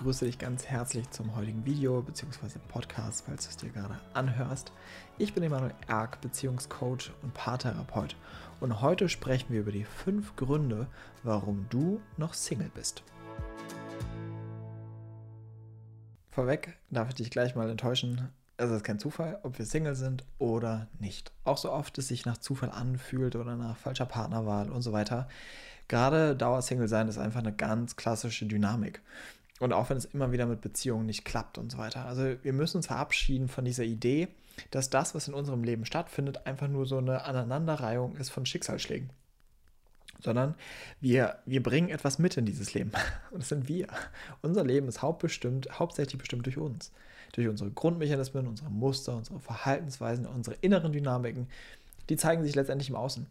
begrüße dich ganz herzlich zum heutigen Video bzw. Podcast, falls du es dir gerade anhörst. Ich bin Emanuel Erk, Beziehungscoach und Paartherapeut und heute sprechen wir über die fünf Gründe, warum du noch Single bist. Vorweg darf ich dich gleich mal enttäuschen. Es ist kein Zufall, ob wir Single sind oder nicht. Auch so oft es sich nach Zufall anfühlt oder nach falscher Partnerwahl und so weiter. Gerade Dauersingle sein ist einfach eine ganz klassische Dynamik. Und auch wenn es immer wieder mit Beziehungen nicht klappt und so weiter. Also wir müssen uns verabschieden von dieser Idee, dass das, was in unserem Leben stattfindet, einfach nur so eine Aneinanderreihung ist von Schicksalsschlägen. Sondern wir, wir bringen etwas mit in dieses Leben. Und das sind wir. Unser Leben ist hauptbestimmt, hauptsächlich bestimmt durch uns. Durch unsere Grundmechanismen, unsere Muster, unsere Verhaltensweisen, unsere inneren Dynamiken, die zeigen sich letztendlich im Außen.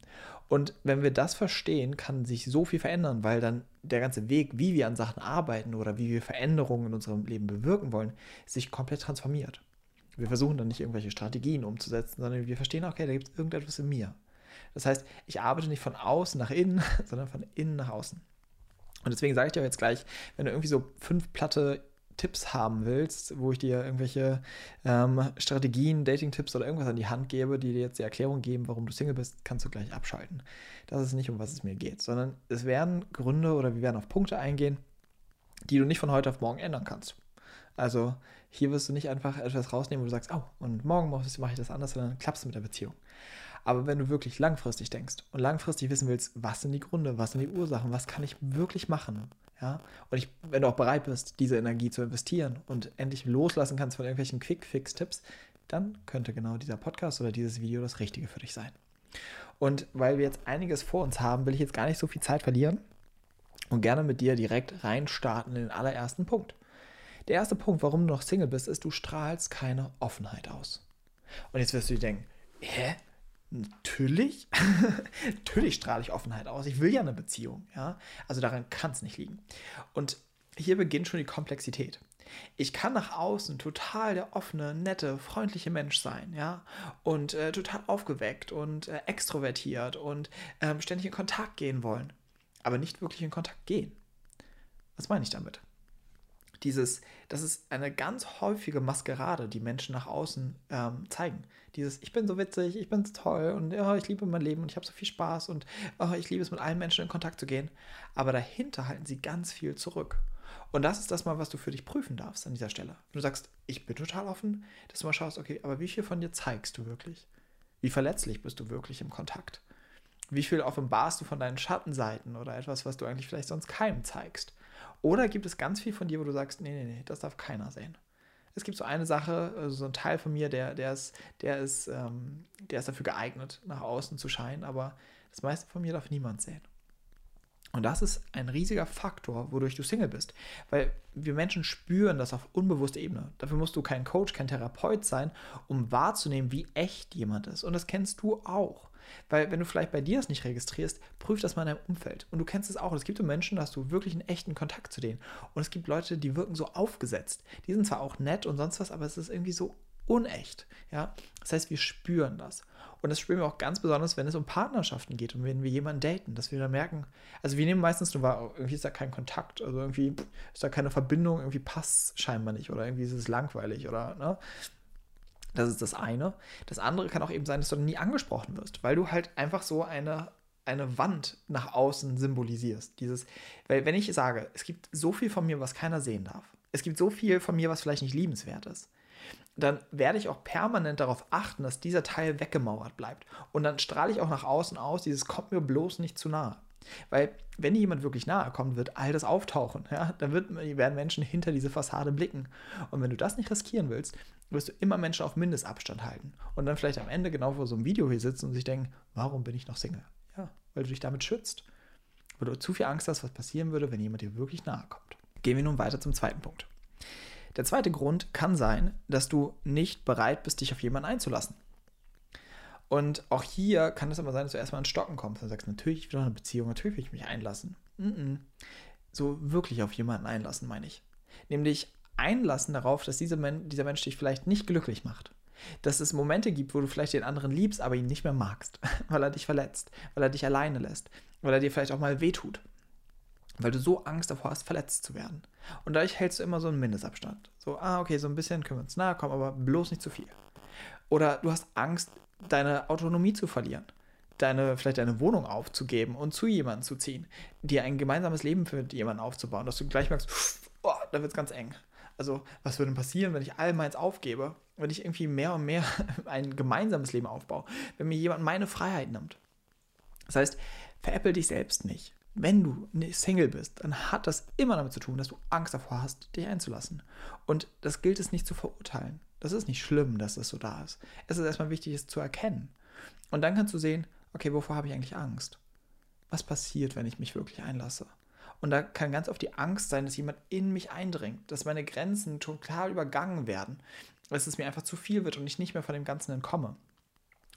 Und wenn wir das verstehen, kann sich so viel verändern, weil dann der ganze Weg, wie wir an Sachen arbeiten oder wie wir Veränderungen in unserem Leben bewirken wollen, sich komplett transformiert. Wir versuchen dann nicht irgendwelche Strategien umzusetzen, sondern wir verstehen, okay, da gibt es irgendetwas in mir. Das heißt, ich arbeite nicht von außen nach innen, sondern von innen nach außen. Und deswegen sage ich dir jetzt gleich, wenn du irgendwie so fünf platte Tipps haben willst, wo ich dir irgendwelche ähm, Strategien, Dating-Tipps oder irgendwas an die Hand gebe, die dir jetzt die Erklärung geben, warum du Single bist, kannst du gleich abschalten. Das ist nicht, um was es mir geht, sondern es werden Gründe oder wir werden auf Punkte eingehen, die du nicht von heute auf morgen ändern kannst. Also hier wirst du nicht einfach etwas rausnehmen, wo du sagst, oh, und morgen mache ich das anders, sondern klappst mit der Beziehung. Aber wenn du wirklich langfristig denkst und langfristig wissen willst, was sind die Gründe, was sind die Ursachen, was kann ich wirklich machen, ja, und ich, wenn du auch bereit bist, diese Energie zu investieren und endlich loslassen kannst von irgendwelchen Quick-Fix-Tipps, dann könnte genau dieser Podcast oder dieses Video das Richtige für dich sein. Und weil wir jetzt einiges vor uns haben, will ich jetzt gar nicht so viel Zeit verlieren und gerne mit dir direkt reinstarten in den allerersten Punkt. Der erste Punkt, warum du noch Single bist, ist, du strahlst keine Offenheit aus. Und jetzt wirst du dir denken, hä? Natürlich, natürlich strahle ich Offenheit aus. Ich will ja eine Beziehung, ja. Also daran kann es nicht liegen. Und hier beginnt schon die Komplexität. Ich kann nach außen total der offene, nette, freundliche Mensch sein, ja, und äh, total aufgeweckt und äh, extrovertiert und ähm, ständig in Kontakt gehen wollen, aber nicht wirklich in Kontakt gehen. Was meine ich damit? Dieses, das ist eine ganz häufige Maskerade, die Menschen nach außen ähm, zeigen. Dieses, ich bin so witzig, ich bin so toll und oh, ich liebe mein Leben und ich habe so viel Spaß und oh, ich liebe es, mit allen Menschen in Kontakt zu gehen. Aber dahinter halten sie ganz viel zurück. Und das ist das mal, was du für dich prüfen darfst an dieser Stelle. Wenn du sagst, ich bin total offen, dass du mal schaust, okay, aber wie viel von dir zeigst du wirklich? Wie verletzlich bist du wirklich im Kontakt? Wie viel offenbarst du von deinen Schattenseiten oder etwas, was du eigentlich vielleicht sonst keinem zeigst? Oder gibt es ganz viel von dir, wo du sagst, nee, nee, nee, das darf keiner sehen? Es gibt so eine Sache, also so ein Teil von mir, der, der, ist, der, ist, ähm, der ist dafür geeignet, nach außen zu scheinen, aber das meiste von mir darf niemand sehen. Und das ist ein riesiger Faktor, wodurch du Single bist. Weil wir Menschen spüren das auf unbewusster Ebene. Dafür musst du kein Coach, kein Therapeut sein, um wahrzunehmen, wie echt jemand ist. Und das kennst du auch. Weil wenn du vielleicht bei dir das nicht registrierst, prüf das mal in deinem Umfeld. Und du kennst es auch. Es gibt Menschen, da hast du wirklich einen echten Kontakt zu denen. Und es gibt Leute, die wirken so aufgesetzt. Die sind zwar auch nett und sonst was, aber es ist irgendwie so unecht. Ja? Das heißt, wir spüren das. Und das spüren wir auch ganz besonders, wenn es um Partnerschaften geht und wenn wir jemanden daten, dass wir da merken, also wir nehmen meistens nur irgendwie ist da kein Kontakt, also irgendwie ist da keine Verbindung, irgendwie passt scheinbar nicht oder irgendwie ist es langweilig oder, ne? Das ist das eine. Das andere kann auch eben sein, dass du nie angesprochen wirst, weil du halt einfach so eine eine Wand nach außen symbolisierst. Dieses, weil wenn ich sage, es gibt so viel von mir, was keiner sehen darf. Es gibt so viel von mir, was vielleicht nicht liebenswert ist dann werde ich auch permanent darauf achten, dass dieser Teil weggemauert bleibt. Und dann strahle ich auch nach außen aus, dieses kommt mir bloß nicht zu nahe. Weil, wenn jemand wirklich nahe kommt, wird all das auftauchen. Ja? Dann wird, werden Menschen hinter diese Fassade blicken. Und wenn du das nicht riskieren willst, wirst du immer Menschen auf Mindestabstand halten. Und dann vielleicht am Ende genau vor so einem Video hier sitzen und sich denken, warum bin ich noch Single? Ja, weil du dich damit schützt. Weil du zu viel Angst hast, was passieren würde, wenn jemand dir wirklich nahe kommt. Gehen wir nun weiter zum zweiten Punkt. Der zweite Grund kann sein, dass du nicht bereit bist, dich auf jemanden einzulassen. Und auch hier kann es aber sein, dass du erstmal ins Stocken kommst und sagst, natürlich will ich eine Beziehung, natürlich will ich mich einlassen. Mm -mm. So wirklich auf jemanden einlassen, meine ich. Nämlich einlassen darauf, dass dieser, Men dieser Mensch dich vielleicht nicht glücklich macht. Dass es Momente gibt, wo du vielleicht den anderen liebst, aber ihn nicht mehr magst, weil er dich verletzt, weil er dich alleine lässt, weil er dir vielleicht auch mal wehtut. Weil du so Angst davor hast, verletzt zu werden. Und dadurch hältst du immer so einen Mindestabstand. So, ah, okay, so ein bisschen können wir uns nahe kommen, aber bloß nicht zu viel. Oder du hast Angst, deine Autonomie zu verlieren. Deine, vielleicht deine Wohnung aufzugeben und zu jemandem zu ziehen, dir ein gemeinsames Leben für jemanden aufzubauen, dass du gleich merkst, oh, da wird es ganz eng. Also, was würde denn passieren, wenn ich all meins aufgebe, wenn ich irgendwie mehr und mehr ein gemeinsames Leben aufbaue, wenn mir jemand meine Freiheit nimmt? Das heißt, veräpple dich selbst nicht wenn du Single bist, dann hat das immer damit zu tun, dass du Angst davor hast, dich einzulassen. Und das gilt es nicht zu verurteilen. Das ist nicht schlimm, dass das so da ist. Es ist erstmal wichtig, es zu erkennen. Und dann kannst du sehen, okay, wovor habe ich eigentlich Angst? Was passiert, wenn ich mich wirklich einlasse? Und da kann ganz oft die Angst sein, dass jemand in mich eindringt, dass meine Grenzen total übergangen werden, dass es mir einfach zu viel wird und ich nicht mehr von dem Ganzen entkomme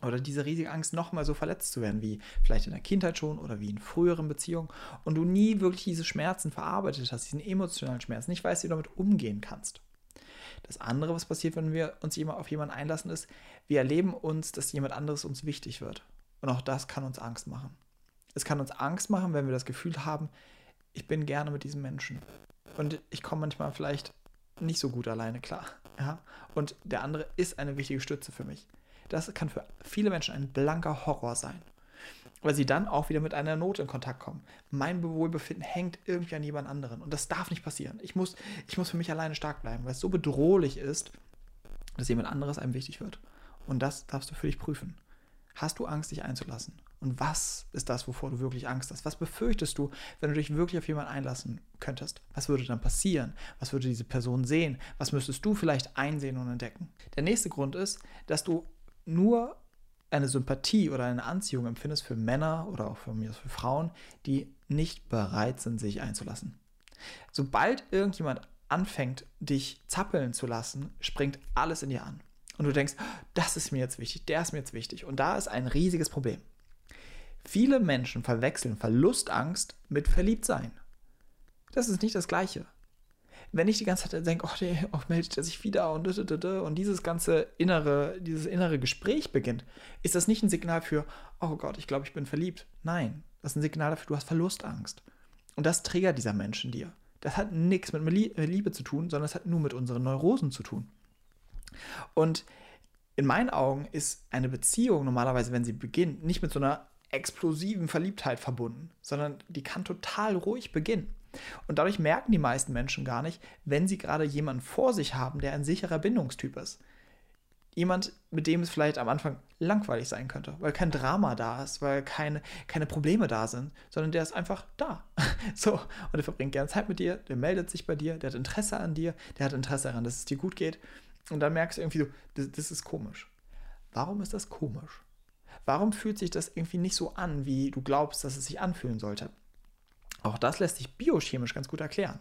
oder diese riesige Angst, nochmal so verletzt zu werden, wie vielleicht in der Kindheit schon oder wie in früheren Beziehungen und du nie wirklich diese Schmerzen verarbeitet hast, diesen emotionalen Schmerz, nicht weißt, wie du damit umgehen kannst. Das andere, was passiert, wenn wir uns auf jemanden einlassen, ist, wir erleben uns, dass jemand anderes uns wichtig wird. Und auch das kann uns Angst machen. Es kann uns Angst machen, wenn wir das Gefühl haben, ich bin gerne mit diesem Menschen. Und ich komme manchmal vielleicht nicht so gut alleine klar. Ja? Und der andere ist eine wichtige Stütze für mich. Das kann für viele Menschen ein blanker Horror sein. Weil sie dann auch wieder mit einer Not in Kontakt kommen. Mein Wohlbefinden hängt irgendwie an jemand anderen. Und das darf nicht passieren. Ich muss, ich muss für mich alleine stark bleiben, weil es so bedrohlich ist, dass jemand anderes einem wichtig wird. Und das darfst du für dich prüfen. Hast du Angst, dich einzulassen? Und was ist das, wovor du wirklich Angst hast? Was befürchtest du, wenn du dich wirklich auf jemanden einlassen könntest? Was würde dann passieren? Was würde diese Person sehen? Was müsstest du vielleicht einsehen und entdecken? Der nächste Grund ist, dass du nur eine Sympathie oder eine Anziehung empfindest für Männer oder auch für mir für Frauen, die nicht bereit sind, sich einzulassen. Sobald irgendjemand anfängt, dich zappeln zu lassen, springt alles in dir an. Und du denkst, das ist mir jetzt wichtig, der ist mir jetzt wichtig. Und da ist ein riesiges Problem. Viele Menschen verwechseln Verlustangst mit Verliebtsein. Das ist nicht das Gleiche wenn ich die ganze Zeit denke, oh, der oh, meldet er sich wieder und, und dieses ganze innere, dieses innere Gespräch beginnt, ist das nicht ein Signal für, oh Gott, ich glaube, ich bin verliebt. Nein, das ist ein Signal dafür, du hast Verlustangst. Und das triggert dieser Mensch in dir. Das hat nichts mit Liebe zu tun, sondern es hat nur mit unseren Neurosen zu tun. Und in meinen Augen ist eine Beziehung normalerweise, wenn sie beginnt, nicht mit so einer explosiven Verliebtheit verbunden, sondern die kann total ruhig beginnen. Und dadurch merken die meisten Menschen gar nicht, wenn sie gerade jemanden vor sich haben, der ein sicherer Bindungstyp ist. Jemand, mit dem es vielleicht am Anfang langweilig sein könnte, weil kein Drama da ist, weil keine, keine Probleme da sind, sondern der ist einfach da. So, und der verbringt gerne Zeit mit dir, der meldet sich bei dir, der hat Interesse an dir, der hat Interesse daran, dass es dir gut geht. Und dann merkst du irgendwie so, das, das ist komisch. Warum ist das komisch? Warum fühlt sich das irgendwie nicht so an, wie du glaubst, dass es sich anfühlen sollte? Auch das lässt sich biochemisch ganz gut erklären.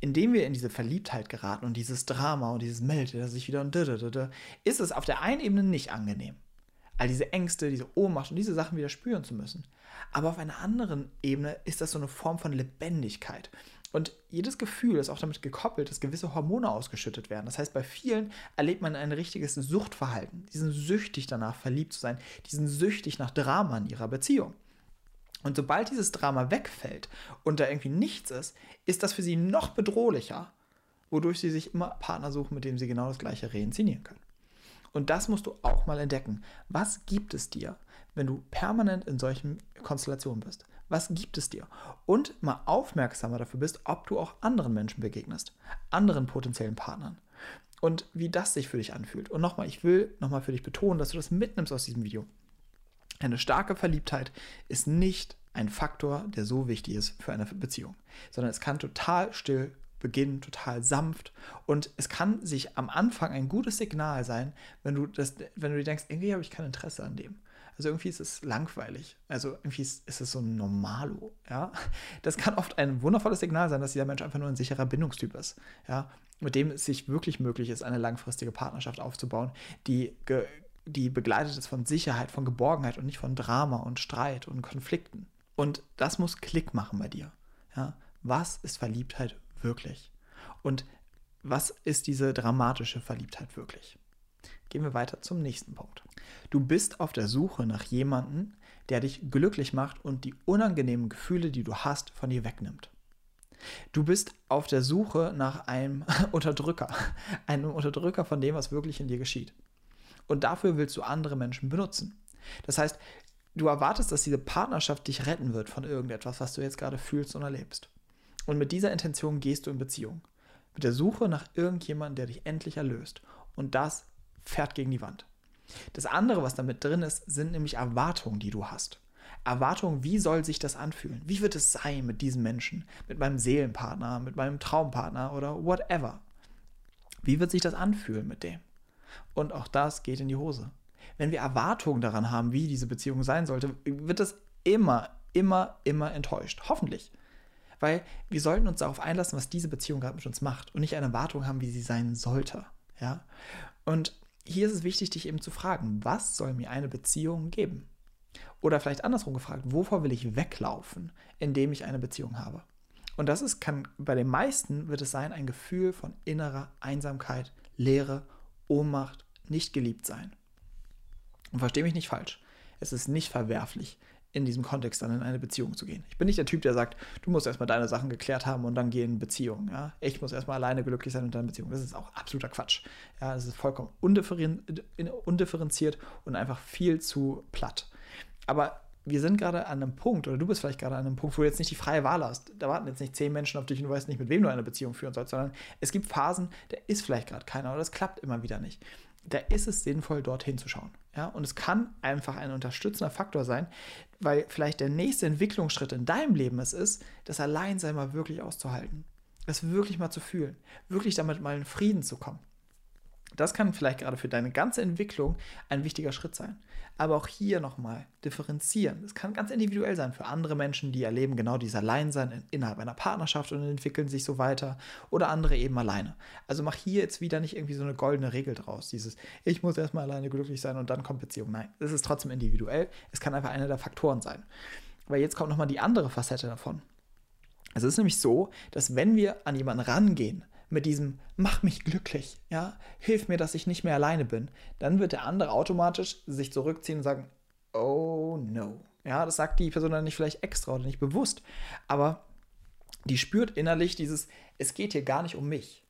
Indem wir in diese Verliebtheit geraten und dieses Drama und dieses Meldet er sich wieder und ist es auf der einen Ebene nicht angenehm. All diese Ängste, diese Ohnmacht und diese Sachen wieder spüren zu müssen. Aber auf einer anderen Ebene ist das so eine Form von Lebendigkeit. Und jedes Gefühl ist auch damit gekoppelt, dass gewisse Hormone ausgeschüttet werden. Das heißt, bei vielen erlebt man ein richtiges Suchtverhalten. Die sind süchtig danach, verliebt zu sein. Die sind süchtig nach Drama in ihrer Beziehung. Und sobald dieses Drama wegfällt und da irgendwie nichts ist, ist das für sie noch bedrohlicher, wodurch sie sich immer Partner suchen, mit dem sie genau das gleiche reinszenieren können. Und das musst du auch mal entdecken. Was gibt es dir, wenn du permanent in solchen Konstellationen bist? Was gibt es dir? Und mal aufmerksamer dafür bist, ob du auch anderen Menschen begegnest, anderen potenziellen Partnern. Und wie das sich für dich anfühlt. Und nochmal, ich will nochmal für dich betonen, dass du das mitnimmst aus diesem Video. Eine starke Verliebtheit ist nicht ein Faktor, der so wichtig ist für eine Beziehung, sondern es kann total still beginnen, total sanft und es kann sich am Anfang ein gutes Signal sein, wenn du das, wenn du dir denkst, irgendwie habe ich kein Interesse an dem. Also irgendwie ist es langweilig. Also irgendwie ist, ist es so ein Normalo, ja. Das kann oft ein wundervolles Signal sein, dass dieser Mensch einfach nur ein sicherer Bindungstyp ist, ja. Mit dem es sich wirklich möglich ist, eine langfristige Partnerschaft aufzubauen, die die begleitet ist von Sicherheit, von Geborgenheit und nicht von Drama und Streit und Konflikten. Und das muss Klick machen bei dir. Ja? Was ist Verliebtheit wirklich? Und was ist diese dramatische Verliebtheit wirklich? Gehen wir weiter zum nächsten Punkt. Du bist auf der Suche nach jemandem, der dich glücklich macht und die unangenehmen Gefühle, die du hast, von dir wegnimmt. Du bist auf der Suche nach einem Unterdrücker, einem Unterdrücker von dem, was wirklich in dir geschieht. Und dafür willst du andere Menschen benutzen. Das heißt, du erwartest, dass diese Partnerschaft dich retten wird von irgendetwas, was du jetzt gerade fühlst und erlebst. Und mit dieser Intention gehst du in Beziehung. Mit der Suche nach irgendjemandem, der dich endlich erlöst. Und das fährt gegen die Wand. Das andere, was damit drin ist, sind nämlich Erwartungen, die du hast. Erwartungen, wie soll sich das anfühlen? Wie wird es sein mit diesem Menschen, mit meinem Seelenpartner, mit meinem Traumpartner oder whatever? Wie wird sich das anfühlen mit dem? Und auch das geht in die Hose. Wenn wir Erwartungen daran haben, wie diese Beziehung sein sollte, wird das immer, immer, immer enttäuscht. Hoffentlich. Weil wir sollten uns darauf einlassen, was diese Beziehung gerade mit uns macht und nicht eine Erwartung haben, wie sie sein sollte. Ja? Und hier ist es wichtig, dich eben zu fragen, was soll mir eine Beziehung geben? Oder vielleicht andersrum gefragt, wovor will ich weglaufen, indem ich eine Beziehung habe? Und das ist, kann bei den meisten wird es sein, ein Gefühl von innerer Einsamkeit, Leere, Ohnmacht, nicht geliebt sein. Und verstehe mich nicht falsch. Es ist nicht verwerflich, in diesem Kontext dann in eine Beziehung zu gehen. Ich bin nicht der Typ, der sagt, du musst erstmal deine Sachen geklärt haben und dann geh in Beziehung. Ja? Ich muss erstmal alleine glücklich sein und dann in Beziehung. Das ist auch absoluter Quatsch. Ja, das ist vollkommen undifferenziert und einfach viel zu platt. Aber wir sind gerade an einem Punkt, oder du bist vielleicht gerade an einem Punkt, wo du jetzt nicht die freie Wahl hast. Da warten jetzt nicht zehn Menschen auf dich und du weißt nicht, mit wem du eine Beziehung führen sollst, sondern es gibt Phasen, da ist vielleicht gerade keiner oder das klappt immer wieder nicht. Da ist es sinnvoll, dorthin zu schauen. Ja? Und es kann einfach ein unterstützender Faktor sein, weil vielleicht der nächste Entwicklungsschritt in deinem Leben es ist, das Alleinsein mal wirklich auszuhalten. Das wirklich mal zu fühlen. Wirklich damit mal in Frieden zu kommen. Das kann vielleicht gerade für deine ganze Entwicklung ein wichtiger Schritt sein. Aber auch hier nochmal differenzieren. Das kann ganz individuell sein für andere Menschen, die erleben genau dieses Alleinsein innerhalb einer Partnerschaft und entwickeln sich so weiter. Oder andere eben alleine. Also mach hier jetzt wieder nicht irgendwie so eine goldene Regel draus. Dieses, ich muss erstmal alleine glücklich sein und dann kommt Beziehung. Nein, es ist trotzdem individuell. Es kann einfach einer der Faktoren sein. Aber jetzt kommt nochmal die andere Facette davon. Es ist nämlich so, dass wenn wir an jemanden rangehen, mit diesem mach mich glücklich, ja, hilf mir, dass ich nicht mehr alleine bin, dann wird der andere automatisch sich zurückziehen und sagen, oh no. Ja, das sagt die Person dann nicht vielleicht extra oder nicht bewusst, aber die spürt innerlich dieses, es geht hier gar nicht um mich.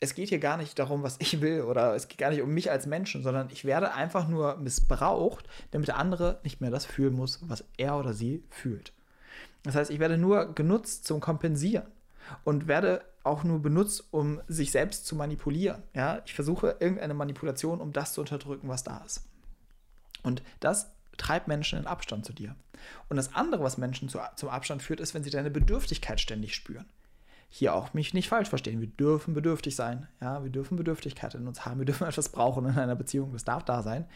Es geht hier gar nicht darum, was ich will oder es geht gar nicht um mich als Menschen, sondern ich werde einfach nur missbraucht, damit der andere nicht mehr das fühlen muss, was er oder sie fühlt. Das heißt, ich werde nur genutzt zum Kompensieren und werde auch nur benutzt, um sich selbst zu manipulieren. Ja? Ich versuche irgendeine Manipulation, um das zu unterdrücken, was da ist. Und das treibt Menschen in Abstand zu dir. Und das andere, was Menschen zu, zum Abstand führt, ist, wenn sie deine Bedürftigkeit ständig spüren. Hier auch mich nicht falsch verstehen. Wir dürfen bedürftig sein. Ja, wir dürfen Bedürftigkeit in uns haben. Wir dürfen etwas brauchen in einer Beziehung. Das darf da sein.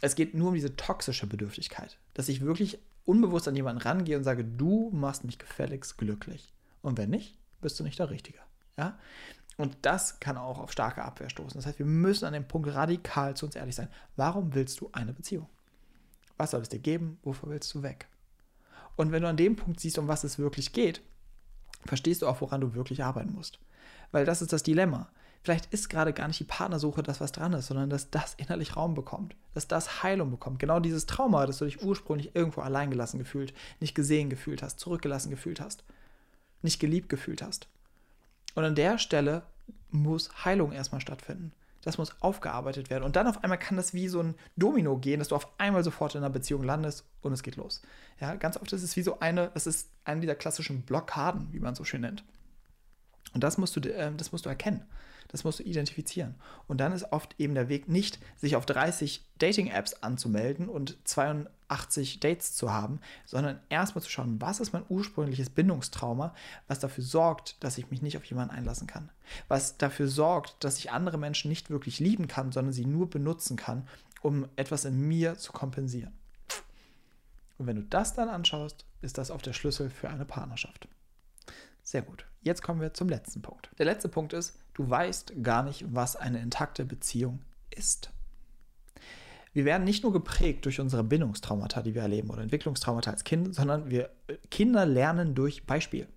Es geht nur um diese toxische Bedürftigkeit. Dass ich wirklich unbewusst an jemanden rangehe und sage, du machst mich gefälligst glücklich. Und wenn nicht, bist du nicht der Richtige. Ja? Und das kann auch auf starke Abwehr stoßen. Das heißt, wir müssen an dem Punkt radikal zu uns ehrlich sein. Warum willst du eine Beziehung? Was soll es dir geben? Wovor willst du weg? Und wenn du an dem Punkt siehst, um was es wirklich geht, verstehst du auch, woran du wirklich arbeiten musst. Weil das ist das Dilemma. Vielleicht ist gerade gar nicht die Partnersuche das, was dran ist, sondern dass das innerlich Raum bekommt, dass das Heilung bekommt. Genau dieses Trauma, dass du dich ursprünglich irgendwo alleingelassen gefühlt, nicht gesehen gefühlt hast, zurückgelassen gefühlt hast nicht geliebt gefühlt hast. Und an der Stelle muss Heilung erstmal stattfinden. Das muss aufgearbeitet werden. Und dann auf einmal kann das wie so ein Domino gehen, dass du auf einmal sofort in einer Beziehung landest und es geht los. Ja, ganz oft ist es wie so eine, das ist eine dieser klassischen Blockaden, wie man so schön nennt. Und das musst du, äh, das musst du erkennen. Das musst du identifizieren. Und dann ist oft eben der Weg nicht, sich auf 30 Dating-Apps anzumelden und 82 Dates zu haben, sondern erstmal zu schauen, was ist mein ursprüngliches Bindungstrauma, was dafür sorgt, dass ich mich nicht auf jemanden einlassen kann. Was dafür sorgt, dass ich andere Menschen nicht wirklich lieben kann, sondern sie nur benutzen kann, um etwas in mir zu kompensieren. Und wenn du das dann anschaust, ist das auch der Schlüssel für eine Partnerschaft. Sehr gut. Jetzt kommen wir zum letzten Punkt. Der letzte Punkt ist, du weißt gar nicht, was eine intakte Beziehung ist. Wir werden nicht nur geprägt durch unsere Bindungstraumata, die wir erleben, oder Entwicklungstraumata als Kind, sondern wir Kinder lernen durch Beispiel.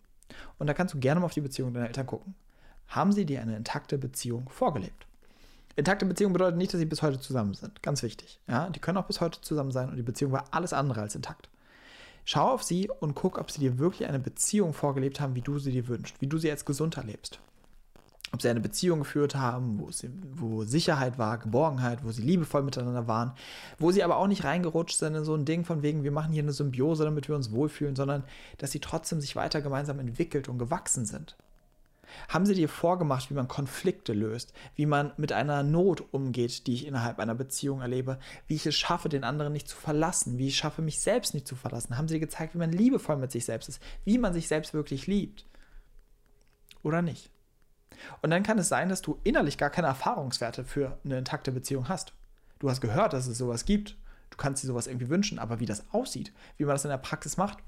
Und da kannst du gerne mal auf die Beziehung deiner Eltern gucken. Haben sie dir eine intakte Beziehung vorgelebt? Intakte Beziehung bedeutet nicht, dass sie bis heute zusammen sind. Ganz wichtig. Ja, die können auch bis heute zusammen sein und die Beziehung war alles andere als intakt. Schau auf sie und guck, ob sie dir wirklich eine Beziehung vorgelebt haben, wie du sie dir wünschst, wie du sie als gesund erlebst. Ob sie eine Beziehung geführt haben, wo, sie, wo Sicherheit war, Geborgenheit, wo sie liebevoll miteinander waren, wo sie aber auch nicht reingerutscht sind in so ein Ding von wegen, wir machen hier eine Symbiose, damit wir uns wohlfühlen, sondern dass sie trotzdem sich weiter gemeinsam entwickelt und gewachsen sind. Haben sie dir vorgemacht, wie man Konflikte löst, wie man mit einer Not umgeht, die ich innerhalb einer Beziehung erlebe, wie ich es schaffe, den anderen nicht zu verlassen, wie ich schaffe, mich selbst nicht zu verlassen? Haben sie dir gezeigt, wie man liebevoll mit sich selbst ist, wie man sich selbst wirklich liebt? Oder nicht? Und dann kann es sein, dass du innerlich gar keine Erfahrungswerte für eine intakte Beziehung hast. Du hast gehört, dass es sowas gibt. Du kannst dir sowas irgendwie wünschen, aber wie das aussieht, wie man das in der Praxis macht,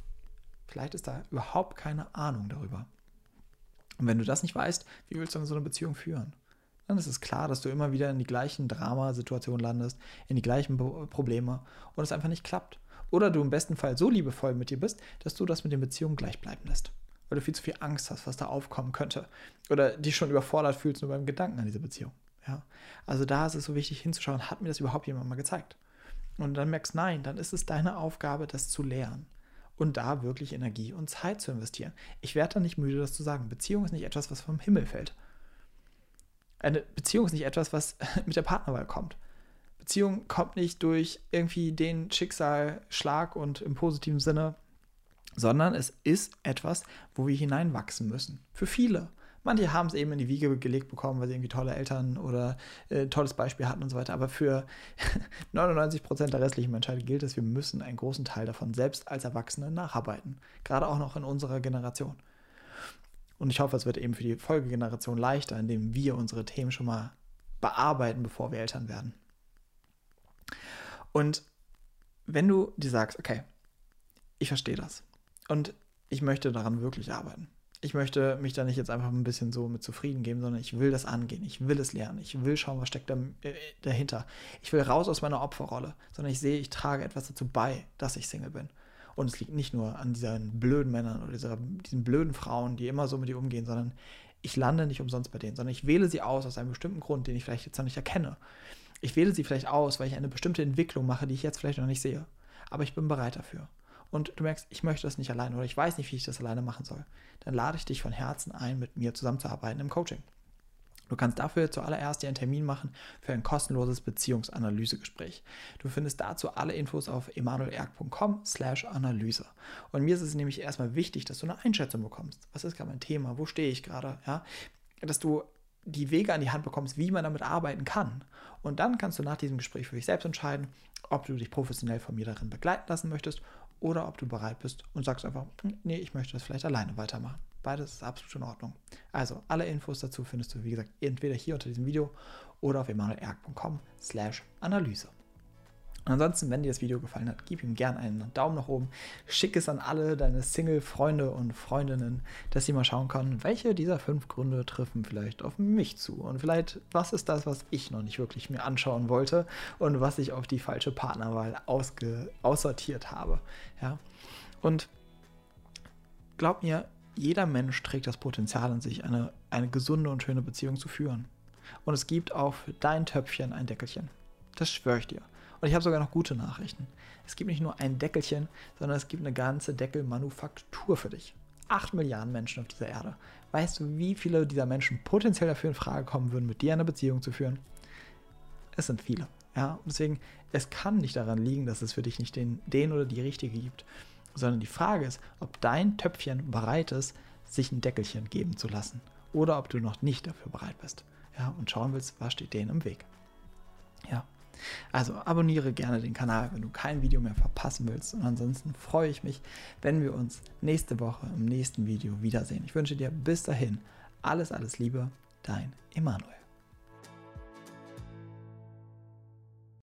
vielleicht ist da überhaupt keine Ahnung darüber. Und wenn du das nicht weißt, wie willst du dann so eine Beziehung führen? Dann ist es klar, dass du immer wieder in die gleichen Dramasituationen landest, in die gleichen Probleme und es einfach nicht klappt. Oder du im besten Fall so liebevoll mit dir bist, dass du das mit den Beziehungen gleich bleiben lässt. Weil du viel zu viel Angst hast, was da aufkommen könnte. Oder dich schon überfordert fühlst nur beim Gedanken an diese Beziehung. Ja? Also da ist es so wichtig hinzuschauen, hat mir das überhaupt jemand mal gezeigt? Und dann merkst, nein, dann ist es deine Aufgabe, das zu lernen und da wirklich Energie und Zeit zu investieren. Ich werde da nicht müde, das zu sagen. Beziehung ist nicht etwas, was vom Himmel fällt. Eine Beziehung ist nicht etwas, was mit der Partnerwahl kommt. Beziehung kommt nicht durch irgendwie den Schicksalsschlag und im positiven Sinne, sondern es ist etwas, wo wir hineinwachsen müssen. Für viele. Manche haben es eben in die Wiege gelegt bekommen, weil sie irgendwie tolle Eltern oder äh, tolles Beispiel hatten und so weiter. Aber für 99 Prozent der restlichen Menschheit gilt es, wir müssen einen großen Teil davon selbst als Erwachsene nacharbeiten. Gerade auch noch in unserer Generation. Und ich hoffe, es wird eben für die Folgegeneration leichter, indem wir unsere Themen schon mal bearbeiten, bevor wir Eltern werden. Und wenn du dir sagst, okay, ich verstehe das und ich möchte daran wirklich arbeiten ich möchte mich da nicht jetzt einfach ein bisschen so mit zufrieden geben, sondern ich will das angehen, ich will es lernen, ich will schauen, was steckt da, äh, dahinter. Ich will raus aus meiner Opferrolle, sondern ich sehe, ich trage etwas dazu bei, dass ich Single bin. Und es liegt nicht nur an diesen blöden Männern oder dieser, diesen blöden Frauen, die immer so mit dir umgehen, sondern ich lande nicht umsonst bei denen, sondern ich wähle sie aus aus einem bestimmten Grund, den ich vielleicht jetzt noch nicht erkenne. Ich wähle sie vielleicht aus, weil ich eine bestimmte Entwicklung mache, die ich jetzt vielleicht noch nicht sehe. Aber ich bin bereit dafür und du merkst, ich möchte das nicht alleine oder ich weiß nicht, wie ich das alleine machen soll, dann lade ich dich von Herzen ein, mit mir zusammenzuarbeiten im Coaching. Du kannst dafür zuallererst dir einen Termin machen für ein kostenloses Beziehungsanalysegespräch. Du findest dazu alle Infos auf emanuelerg.com slash Analyse. Und mir ist es nämlich erstmal wichtig, dass du eine Einschätzung bekommst. Was ist gerade mein Thema? Wo stehe ich gerade? Ja? Dass du die Wege an die Hand bekommst, wie man damit arbeiten kann. Und dann kannst du nach diesem Gespräch für dich selbst entscheiden, ob du dich professionell von mir darin begleiten lassen möchtest oder ob du bereit bist und sagst einfach, hm, nee, ich möchte das vielleicht alleine weitermachen. Beides ist absolut in Ordnung. Also, alle Infos dazu findest du, wie gesagt, entweder hier unter diesem Video oder auf emanuelerg.com slash Analyse. Ansonsten, wenn dir das Video gefallen hat, gib ihm gerne einen Daumen nach oben. Schick es an alle deine Single-Freunde und Freundinnen, dass sie mal schauen können, welche dieser fünf Gründe treffen vielleicht auf mich zu. Und vielleicht, was ist das, was ich noch nicht wirklich mir anschauen wollte und was ich auf die falsche Partnerwahl ausge aussortiert habe. Ja? Und glaub mir, jeder Mensch trägt das Potenzial in sich, eine, eine gesunde und schöne Beziehung zu führen. Und es gibt auch für dein Töpfchen ein Deckelchen. Das schwöre ich dir. Und ich habe sogar noch gute Nachrichten. Es gibt nicht nur ein Deckelchen, sondern es gibt eine ganze Deckelmanufaktur für dich. Acht Milliarden Menschen auf dieser Erde. Weißt du, wie viele dieser Menschen potenziell dafür in Frage kommen würden, mit dir eine Beziehung zu führen? Es sind viele. Ja, und deswegen, es kann nicht daran liegen, dass es für dich nicht den, den oder die richtige gibt, sondern die Frage ist, ob dein Töpfchen bereit ist, sich ein Deckelchen geben zu lassen oder ob du noch nicht dafür bereit bist. Ja, und schauen willst, was steht denen im Weg. Ja, also abonniere gerne den Kanal, wenn du kein Video mehr verpassen willst. Und ansonsten freue ich mich, wenn wir uns nächste Woche im nächsten Video wiedersehen. Ich wünsche dir bis dahin alles, alles Liebe, dein Emanuel.